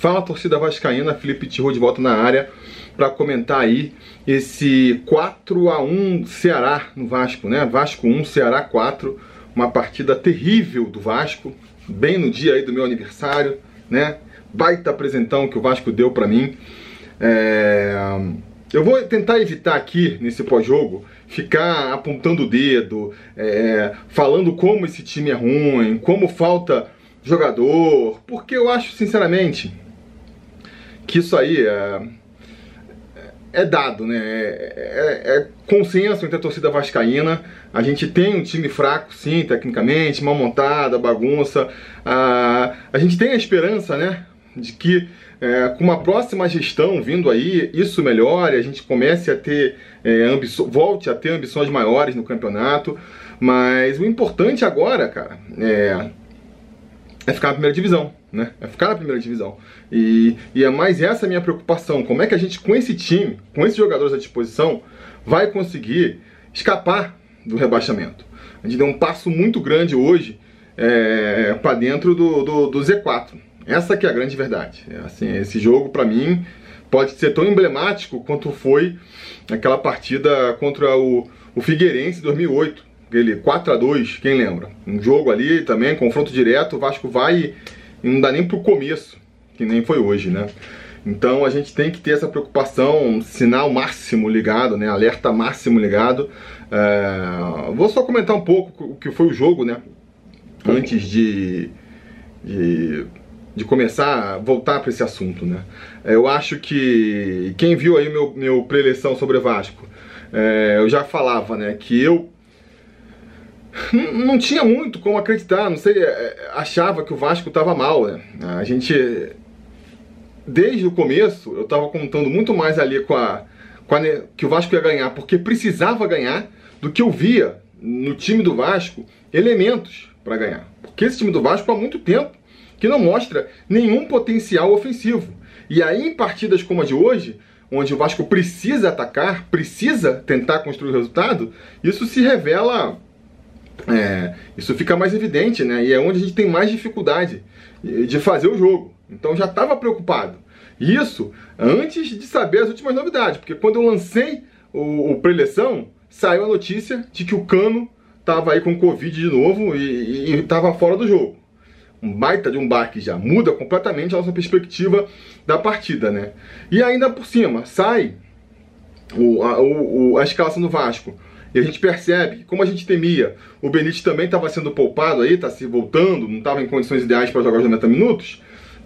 Fala torcida vascaína, Felipe Tirro de volta na área para comentar aí esse 4 a 1 Ceará no Vasco, né? Vasco 1, Ceará 4, uma partida terrível do Vasco, bem no dia aí do meu aniversário, né? Baita apresentão que o Vasco deu para mim. É... Eu vou tentar evitar aqui nesse pós-jogo ficar apontando o dedo, é... falando como esse time é ruim, como falta jogador, porque eu acho sinceramente que isso aí é, é dado, né? É, é, é, consenso entre a torcida vascaína. A gente tem um time fraco, sim, tecnicamente, mal montada, bagunça. A, a gente tem a esperança, né? De que é, com uma próxima gestão vindo aí, isso melhore, a gente comece a ter é, volte a ter ambições maiores no campeonato. Mas o importante agora, cara, é é ficar na primeira divisão, né? É ficar na primeira divisão. E, e é mais essa minha preocupação. Como é que a gente, com esse time, com esses jogadores à disposição, vai conseguir escapar do rebaixamento? A gente deu um passo muito grande hoje é, para dentro do, do, do, Z4. Essa que é a grande verdade. É, assim, esse jogo, para mim, pode ser tão emblemático quanto foi aquela partida contra o, o Figueirense em 2008 aquele 4 a 2 quem lembra? Um jogo ali também, confronto direto, o Vasco vai e não dá nem pro começo, que nem foi hoje, né? Então a gente tem que ter essa preocupação, sinal máximo ligado, né? Alerta máximo ligado. É... Vou só comentar um pouco o que foi o jogo, né? Antes de, de, de começar a voltar para esse assunto, né? Eu acho que quem viu aí meu, meu preleção sobre Vasco, é, eu já falava, né? Que eu não tinha muito como acreditar, não sei, é, achava que o Vasco estava mal, né? A gente, desde o começo, eu estava contando muito mais ali com a, com a, que o Vasco ia ganhar, porque precisava ganhar, do que eu via no time do Vasco elementos para ganhar. Porque esse time do Vasco há muito tempo que não mostra nenhum potencial ofensivo. E aí, em partidas como a de hoje, onde o Vasco precisa atacar, precisa tentar construir o resultado, isso se revela é, isso fica mais evidente, né? E é onde a gente tem mais dificuldade de fazer o jogo. Então já estava preocupado. Isso antes de saber as últimas novidades, porque quando eu lancei o, o preleção, saiu a notícia de que o Cano estava aí com Covid de novo e estava fora do jogo. Um baita de um baque já, muda completamente a nossa perspectiva da partida, né? E ainda por cima, sai o, a, o, a escalação do Vasco e a gente percebe como a gente temia, o Benítez também estava sendo poupado aí, está se voltando, não estava em condições ideais para jogar os 90 minutos.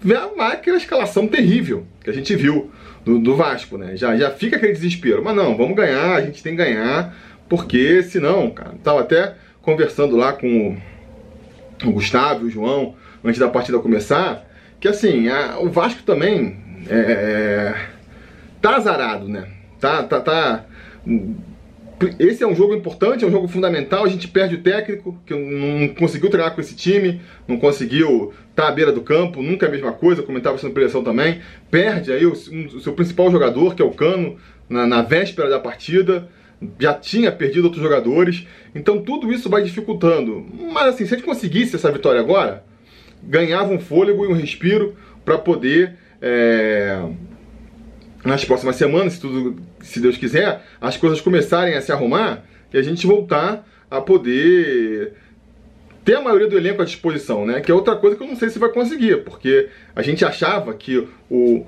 Vai aquela escalação terrível que a gente viu do, do, Vasco, né? Já, já fica aquele desespero. Mas não, vamos ganhar, a gente tem que ganhar, porque senão, cara, tava até conversando lá com o, o Gustavo o João antes da partida começar, que assim, a, o Vasco também é, é, tá azarado, né? Tá, tá, tá esse é um jogo importante, é um jogo fundamental. A gente perde o técnico, que não conseguiu treinar com esse time, não conseguiu estar tá à beira do campo, nunca é a mesma coisa, comentava isso na preleção também. Perde aí o, o, seu principal jogador, que é o Cano, na, na véspera da partida. Já tinha perdido outros jogadores. Então tudo isso vai dificultando. Mas assim, se a gente conseguisse essa vitória agora, ganhava um fôlego e um respiro para poder. É nas próximas semanas, se tudo, se Deus quiser, as coisas começarem a se arrumar e a gente voltar a poder ter a maioria do elenco à disposição, né? Que é outra coisa que eu não sei se vai conseguir, porque a gente achava que o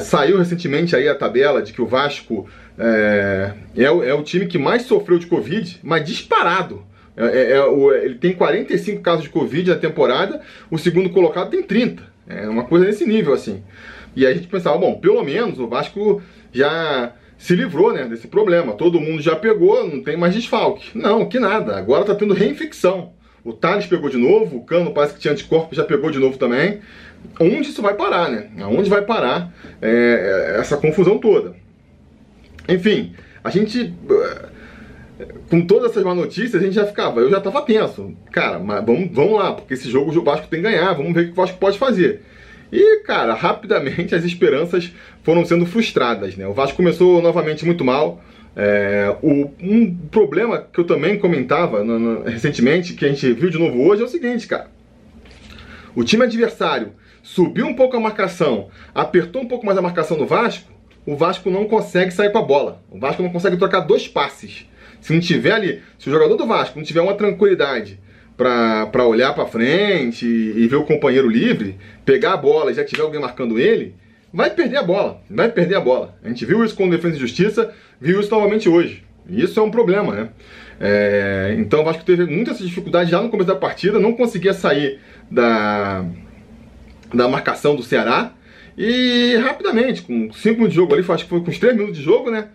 saiu recentemente aí a tabela de que o Vasco é, é, o, é o time que mais sofreu de Covid, mas disparado. É, é, é o, ele tem 45 casos de Covid na temporada, o segundo colocado tem 30. É uma coisa nesse nível, assim. E aí a gente pensava, bom, pelo menos o Vasco já se livrou né, desse problema. Todo mundo já pegou, não tem mais desfalque. Não, que nada. Agora tá tendo reinfecção. O Thales pegou de novo, o Cano parece que tinha anticorpo, já pegou de novo também. Onde isso vai parar, né? Aonde vai parar é, essa confusão toda? Enfim, a gente. Com todas essas má notícias, a gente já ficava. Eu já tava tenso. Cara, mas vamos, vamos lá, porque esse jogo o Vasco tem que ganhar, vamos ver o que o Vasco pode fazer. E, cara, rapidamente as esperanças foram sendo frustradas, né? O Vasco começou novamente muito mal. É, o, um problema que eu também comentava no, no, recentemente, que a gente viu de novo hoje, é o seguinte, cara. O time adversário subiu um pouco a marcação, apertou um pouco mais a marcação do Vasco, o Vasco não consegue sair com a bola. O Vasco não consegue trocar dois passes. Se não tiver ali, se o jogador do Vasco não tiver uma tranquilidade para olhar para frente e, e ver o companheiro livre, pegar a bola e já tiver alguém marcando ele, vai perder a bola. Vai perder a bola. A gente viu isso com o Defesa e Justiça, viu isso novamente hoje. E isso é um problema, né? É, então o Vasco teve muita dificuldade já no começo da partida, não conseguia sair da, da marcação do Ceará. E rapidamente, com 5 minutos de jogo ali, acho que foi com os 3 minutos de jogo, né?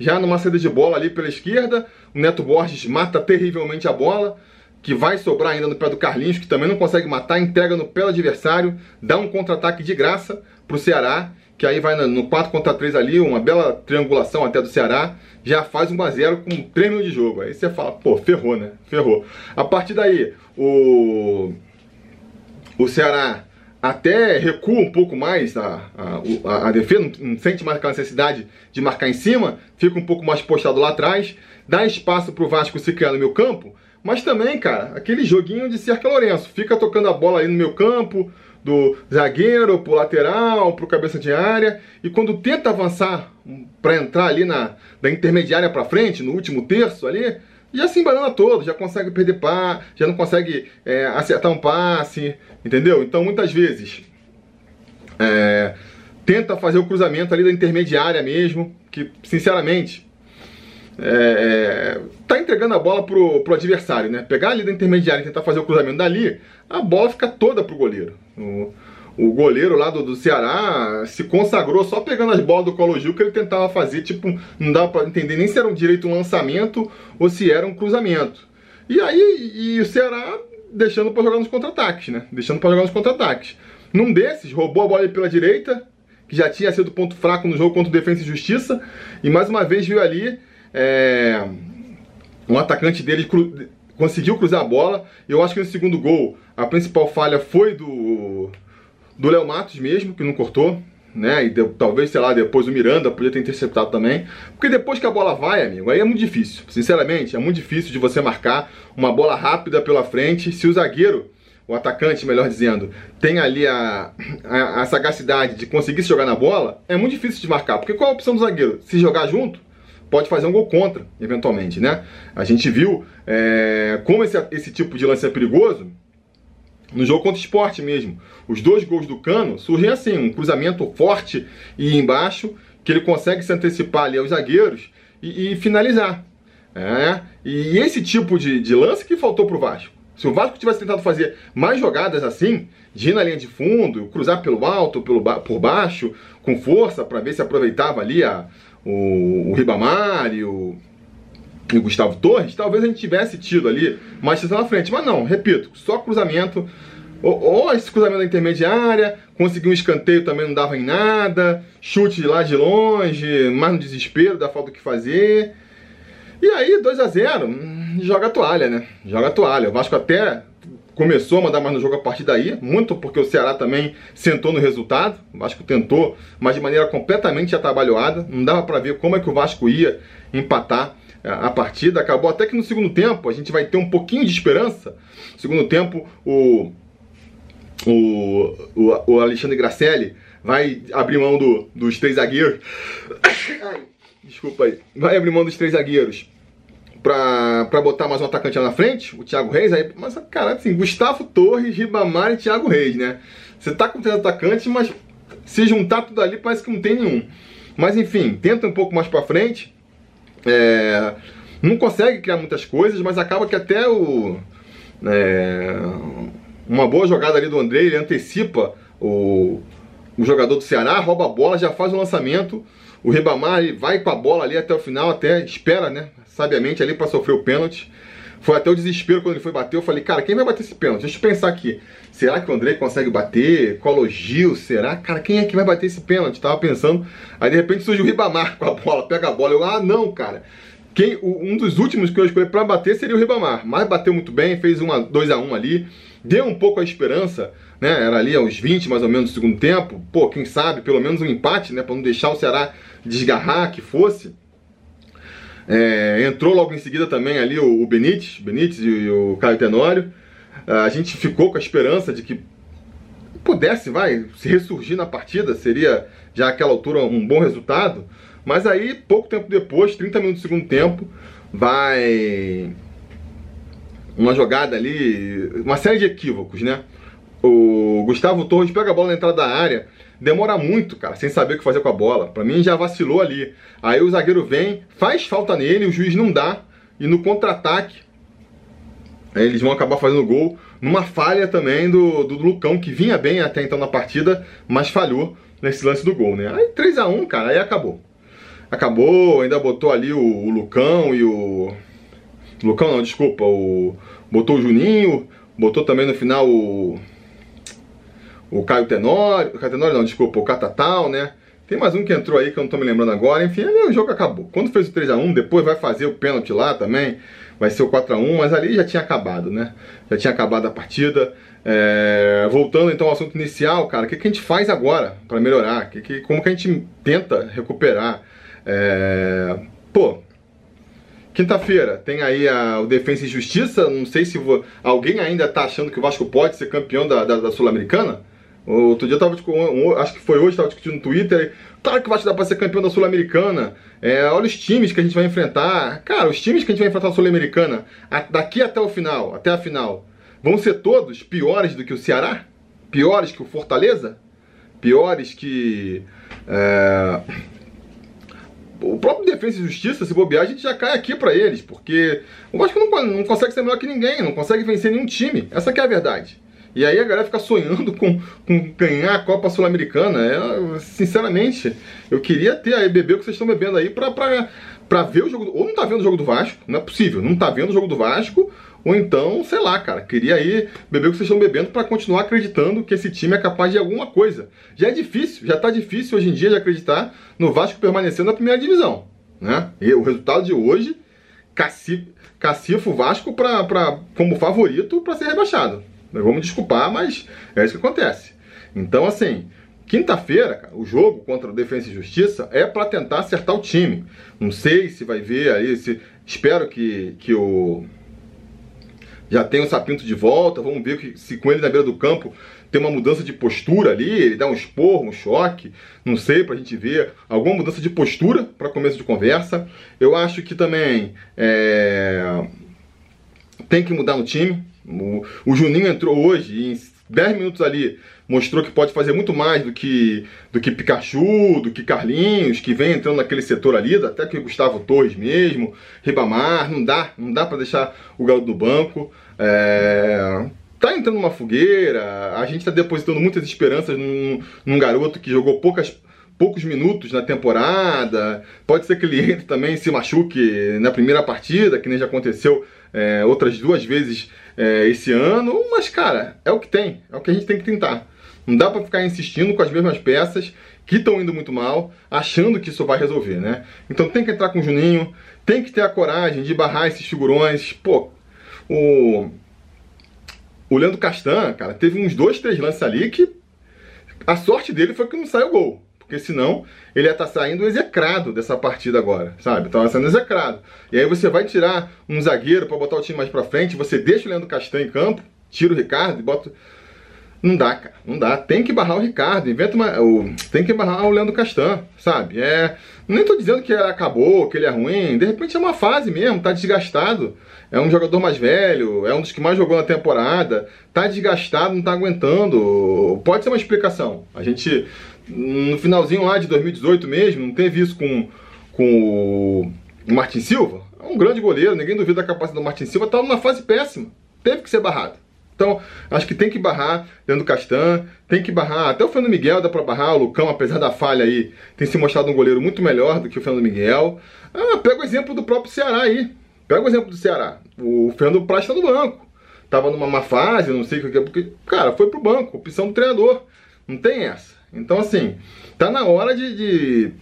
Já numa saída de bola ali pela esquerda, o Neto Borges mata terrivelmente a bola, que vai sobrar ainda no pé do Carlinhos, que também não consegue matar, entrega no pé do adversário, dá um contra-ataque de graça pro Ceará, que aí vai no 4 contra 3 ali, uma bela triangulação até do Ceará, já faz 1 a 0 com 3 minutos de jogo. Aí você fala, pô, ferrou, né? Ferrou. A partir daí, o o Ceará até recua um pouco mais a, a, a, defesa, não sente mais aquela necessidade de marcar em cima, fica um pouco mais postado lá atrás, dá espaço para o Vasco se criar no meu campo, mas também, cara, aquele joguinho de cerca Lourenço, fica tocando a bola aí no meu campo, do zagueiro pro lateral, pro cabeça de área, e quando tenta avançar para entrar ali na da intermediária para frente, no último terço ali, já se embanana todo, já consegue perder pá, já não consegue é, acertar um passe, entendeu? Então muitas vezes é, tenta fazer o cruzamento ali da intermediária mesmo, que sinceramente é, tá entregando a bola pro, pro adversário, né? Pegar ali da intermediária e tentar fazer o cruzamento dali, a bola fica toda pro goleiro. O, o goleiro lá do, do Ceará se consagrou só pegando as bolas do Colo Gil que ele tentava fazer, tipo, não dava para entender nem se era um direito um lançamento ou se era um cruzamento. E aí, e o Ceará deixando para jogar nos contra-ataques, né? Deixando para jogar nos contra-ataques. Num desses, roubou a bola pela direita, que já tinha sido ponto fraco no jogo contra o Defensa e Justiça, e mais uma vez viu ali é, um atacante dele cru, conseguiu cruzar a bola. Eu acho que no segundo gol a principal falha foi do do Léo Matos mesmo, que não cortou, né? E de, talvez, sei lá, depois o Miranda podia ter interceptado também. Porque depois que a bola vai, amigo, aí é muito difícil. Sinceramente, é muito difícil de você marcar uma bola rápida pela frente. Se o zagueiro, o atacante, melhor dizendo, tem ali a, a, a sagacidade de conseguir se jogar na bola, é muito difícil de marcar. Porque qual a opção do zagueiro? Se jogar junto, pode fazer um gol contra, eventualmente, né? A gente viu é, como esse, esse tipo de lance é perigoso no jogo contra o esporte mesmo. Os dois gols do Cano surgem assim, um cruzamento forte e embaixo, que ele consegue se antecipar ali aos zagueiros e, e finalizar. É, e esse tipo de, de lance que faltou para o Vasco. Se o Vasco tivesse tentado fazer mais jogadas assim, de ir na linha de fundo, cruzar pelo alto, pelo por baixo, com força, para ver se aproveitava ali a, o, o Ribamar e o, e o Gustavo Torres, talvez a gente tivesse tido ali mais chance na frente. Mas não, repito, só cruzamento. Ou, ou esse cruzamento da intermediária, conseguir um escanteio também não dava em nada, chute lá de longe, mais no desespero, da falta o que fazer. E aí, 2 a 0 hum, joga a toalha, né? Joga a toalha. O Vasco até começou a mandar mais no jogo a partir daí, muito porque o Ceará também sentou no resultado. O Vasco tentou, mas de maneira completamente atabalhoada. Não dava para ver como é que o Vasco ia empatar a partida. Acabou até que no segundo tempo a gente vai ter um pouquinho de esperança. No segundo tempo, o, o, o, o Alexandre Gracelli vai abrir mão do, dos três zagueiros. Desculpa aí. Vai abrir mão dos três zagueiros pra, pra botar mais um atacante lá na frente, o Thiago Reis. Aí, mas, cara, assim, Gustavo Torres, Ribamar e Thiago Reis, né? Você tá com três atacantes, mas se juntar tudo ali parece que não tem nenhum. Mas enfim, tenta um pouco mais pra frente. É, não consegue criar muitas coisas, mas acaba que até o. É, uma boa jogada ali do André, ele antecipa o, o jogador do Ceará, rouba a bola, já faz o lançamento. O Ribamar vai com a bola ali até o final, até espera, né? Sabiamente ali para sofrer o pênalti. Foi até o desespero quando ele foi bater. Eu falei, cara, quem vai bater esse pênalti? Deixa eu pensar aqui. Será que o André consegue bater? Colo Gil? Será? Cara, quem é que vai bater esse pênalti? Tava pensando. Aí de repente surge o Ribamar com a bola, pega a bola. Eu, ah, não, cara. Quem, um dos últimos que eu escolhi para bater seria o Ribamar. Mas bateu muito bem, fez uma 2 a 1 ali. Deu um pouco a esperança, né? Era ali aos 20 mais ou menos do segundo tempo. Pô, quem sabe, pelo menos um empate, né? Para não deixar o Ceará desgarrar que fosse. É, entrou logo em seguida também ali o, o Benítez, Benítez e o Caio Tenório. A gente ficou com a esperança de que pudesse, vai, se ressurgir na partida, seria já aquela altura um bom resultado. Mas aí, pouco tempo depois, 30 minutos do segundo tempo, vai uma jogada ali, uma série de equívocos, né? O Gustavo Torres pega a bola na entrada da área, demora muito, cara, sem saber o que fazer com a bola. Para mim já vacilou ali. Aí o zagueiro vem, faz falta nele, o juiz não dá, e no contra-ataque eles vão acabar fazendo gol numa falha também do, do Lucão, que vinha bem até então na partida, mas falhou nesse lance do gol, né? Aí 3 a 1 cara, aí acabou. Acabou, ainda botou ali o, o Lucão e o. Lucão não, desculpa, o. Botou o Juninho, botou também no final o. O Caio Tenório. O Caio Tenório não, desculpa, o Catatal, né? Tem mais um que entrou aí que eu não tô me lembrando agora. Enfim, ali o jogo acabou. Quando fez o 3x1, depois vai fazer o pênalti lá também. Vai ser o 4x1, mas ali já tinha acabado, né? Já tinha acabado a partida. É... Voltando então ao assunto inicial, cara, o que, que a gente faz agora para melhorar? Que, que, como que a gente tenta recuperar? É... Pô, Quinta-feira tem aí a, o Defensa e Justiça. Não sei se alguém ainda tá achando que o Vasco pode ser campeão da, da, da Sul-Americana. Outro dia eu tava, tipo, acho que foi hoje, tava discutindo no Twitter. Claro que vai te dar pra ser campeão da Sul-Americana. É, olha os times que a gente vai enfrentar. Cara, os times que a gente vai enfrentar na Sul-Americana, daqui até o final, até a final, vão ser todos piores do que o Ceará? Piores que o Fortaleza? Piores que. É... O próprio Defesa e Justiça, se bobear, a gente já cai aqui para eles, porque o Vasco não, não consegue ser melhor que ninguém, não consegue vencer nenhum time. Essa é a verdade. E aí a galera fica sonhando com, com ganhar a Copa Sul-Americana. É, sinceramente, eu queria ter beber o que vocês estão bebendo aí pra, pra, pra ver o jogo. Ou não tá vendo o jogo do Vasco, não é possível, não tá vendo o jogo do Vasco. Ou então, sei lá, cara, queria aí beber o que vocês estão bebendo para continuar acreditando que esse time é capaz de alguma coisa. Já é difícil, já tá difícil hoje em dia de acreditar no Vasco permanecendo na primeira divisão. Né? E o resultado de hoje cacifo o Vasco pra, pra, como favorito para ser rebaixado. Vamos desculpar, mas é isso que acontece. Então, assim, quinta-feira, o jogo contra o Defesa e Justiça é para tentar acertar o time. Não sei se vai ver aí, se espero que, que o já tem o Sapinto de volta, vamos ver que, se com ele na beira do campo tem uma mudança de postura ali, ele dá um esporro, um choque, não sei, pra gente ver alguma mudança de postura para começo de conversa. Eu acho que também é, tem que mudar no time, o, o Juninho entrou hoje e 10 minutos ali mostrou que pode fazer muito mais do que do que Pikachu, do que Carlinhos, que vem entrando naquele setor ali, até que Gustavo Torres mesmo, Ribamar, não dá, não dá para deixar o garoto no banco. É, tá entrando numa fogueira, a gente tá depositando muitas esperanças num, num garoto que jogou poucas poucos minutos na temporada. Pode ser que ele entre também se machuque na primeira partida, que nem já aconteceu é, outras duas vezes é, esse ano. Mas, cara, é o que tem, é o que a gente tem que tentar. Não dá para ficar insistindo com as mesmas peças que estão indo muito mal, achando que isso vai resolver, né? Então tem que entrar com o Juninho, tem que ter a coragem de barrar esses figurões. Pô, o. O Leandro Castan, cara, teve uns dois, três lances ali que a sorte dele foi que não saiu gol. Porque senão ele ia estar tá saindo execrado dessa partida agora, sabe? Estava sendo execrado. E aí você vai tirar um zagueiro para botar o time mais para frente, você deixa o Leandro Castanho em campo, tira o Ricardo e bota. Não dá, cara. Não dá. Tem que barrar o Ricardo. Inventa uma. O, tem que barrar o Leandro Castan, sabe? É. Nem tô dizendo que acabou, que ele é ruim. De repente é uma fase mesmo, tá desgastado. É um jogador mais velho, é um dos que mais jogou na temporada. Tá desgastado, não tá aguentando. Pode ser uma explicação. A gente no finalzinho lá de 2018 mesmo, não teve isso com, com o Martin Silva? É um grande goleiro, ninguém duvida da capacidade do Martin Silva, estava numa fase péssima, teve que ser barrado. Então, acho que tem que barrar do Castan, tem que barrar, até o Fernando Miguel dá para barrar, o Lucão, apesar da falha aí, tem se mostrado um goleiro muito melhor do que o Fernando Miguel. Ah, pega o exemplo do próprio Ceará aí, pega o exemplo do Ceará, o Fernando Praz está no banco, tava numa má fase, não sei o que, porque, cara, foi pro banco, opção do treinador, não tem essa. Então, assim, tá na hora de, de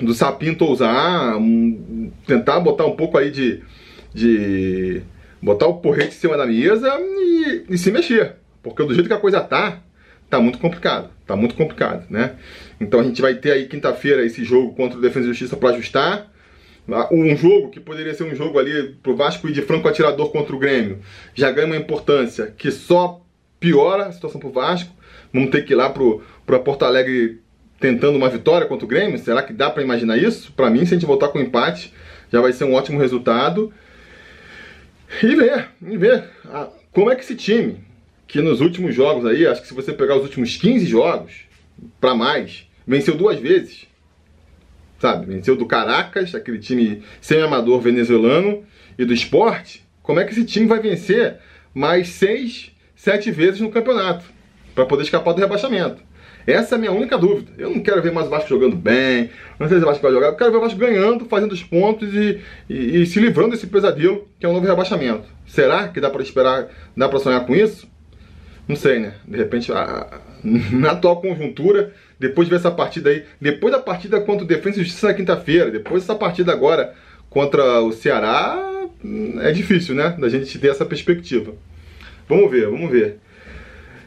do Sapinto usar, um, tentar botar um pouco aí de, de botar o porrete em cima da mesa e, e, se mexer. Porque do jeito que a coisa tá, tá muito complicado. Tá muito complicado, né? Então a gente vai ter aí quinta-feira esse jogo contra o Defesa e Justiça para ajustar. Um jogo que poderia ser um jogo ali pro Vasco ir de franco atirador contra o Grêmio já ganha uma importância que só piora a situação pro Vasco Vamos ter que ir lá pro, pro Porto Alegre tentando uma vitória contra o Grêmio? Será que dá para imaginar isso? Para mim, se a gente voltar com empate, já vai ser um ótimo resultado. E ver, e ver ah, como é que esse time, que nos últimos jogos aí, acho que se você pegar os últimos 15 jogos, para mais, venceu duas vezes. Sabe? Venceu do Caracas, aquele time semi-amador venezuelano, e do esporte. Como é que esse time vai vencer mais seis, sete vezes no campeonato? Para poder escapar do rebaixamento. Essa é a minha única dúvida. Eu não quero ver mais o Vasco jogando bem, não sei se o Vasco vai jogar, eu quero ver o Vasco ganhando, fazendo os pontos e, e, e se livrando desse pesadelo que é o novo rebaixamento. Será que dá para esperar, dá para sonhar com isso? Não sei, né? De repente, a, na atual conjuntura, depois de ver essa partida aí, depois da partida contra o Defesa e Justiça na quinta-feira, depois dessa partida agora contra o Ceará, é difícil, né? Da gente ter essa perspectiva. Vamos ver, vamos ver.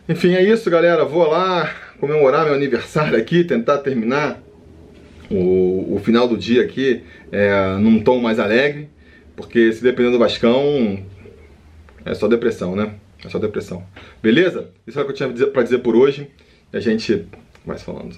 Enfim, é isso, galera. Vou lá comemorar meu aniversário aqui, tentar terminar o, o final do dia aqui é, num tom mais alegre, porque se depender do Vascão, é só depressão, né? É só depressão. Beleza? Isso é o que eu tinha para dizer por hoje. E a gente vai falando.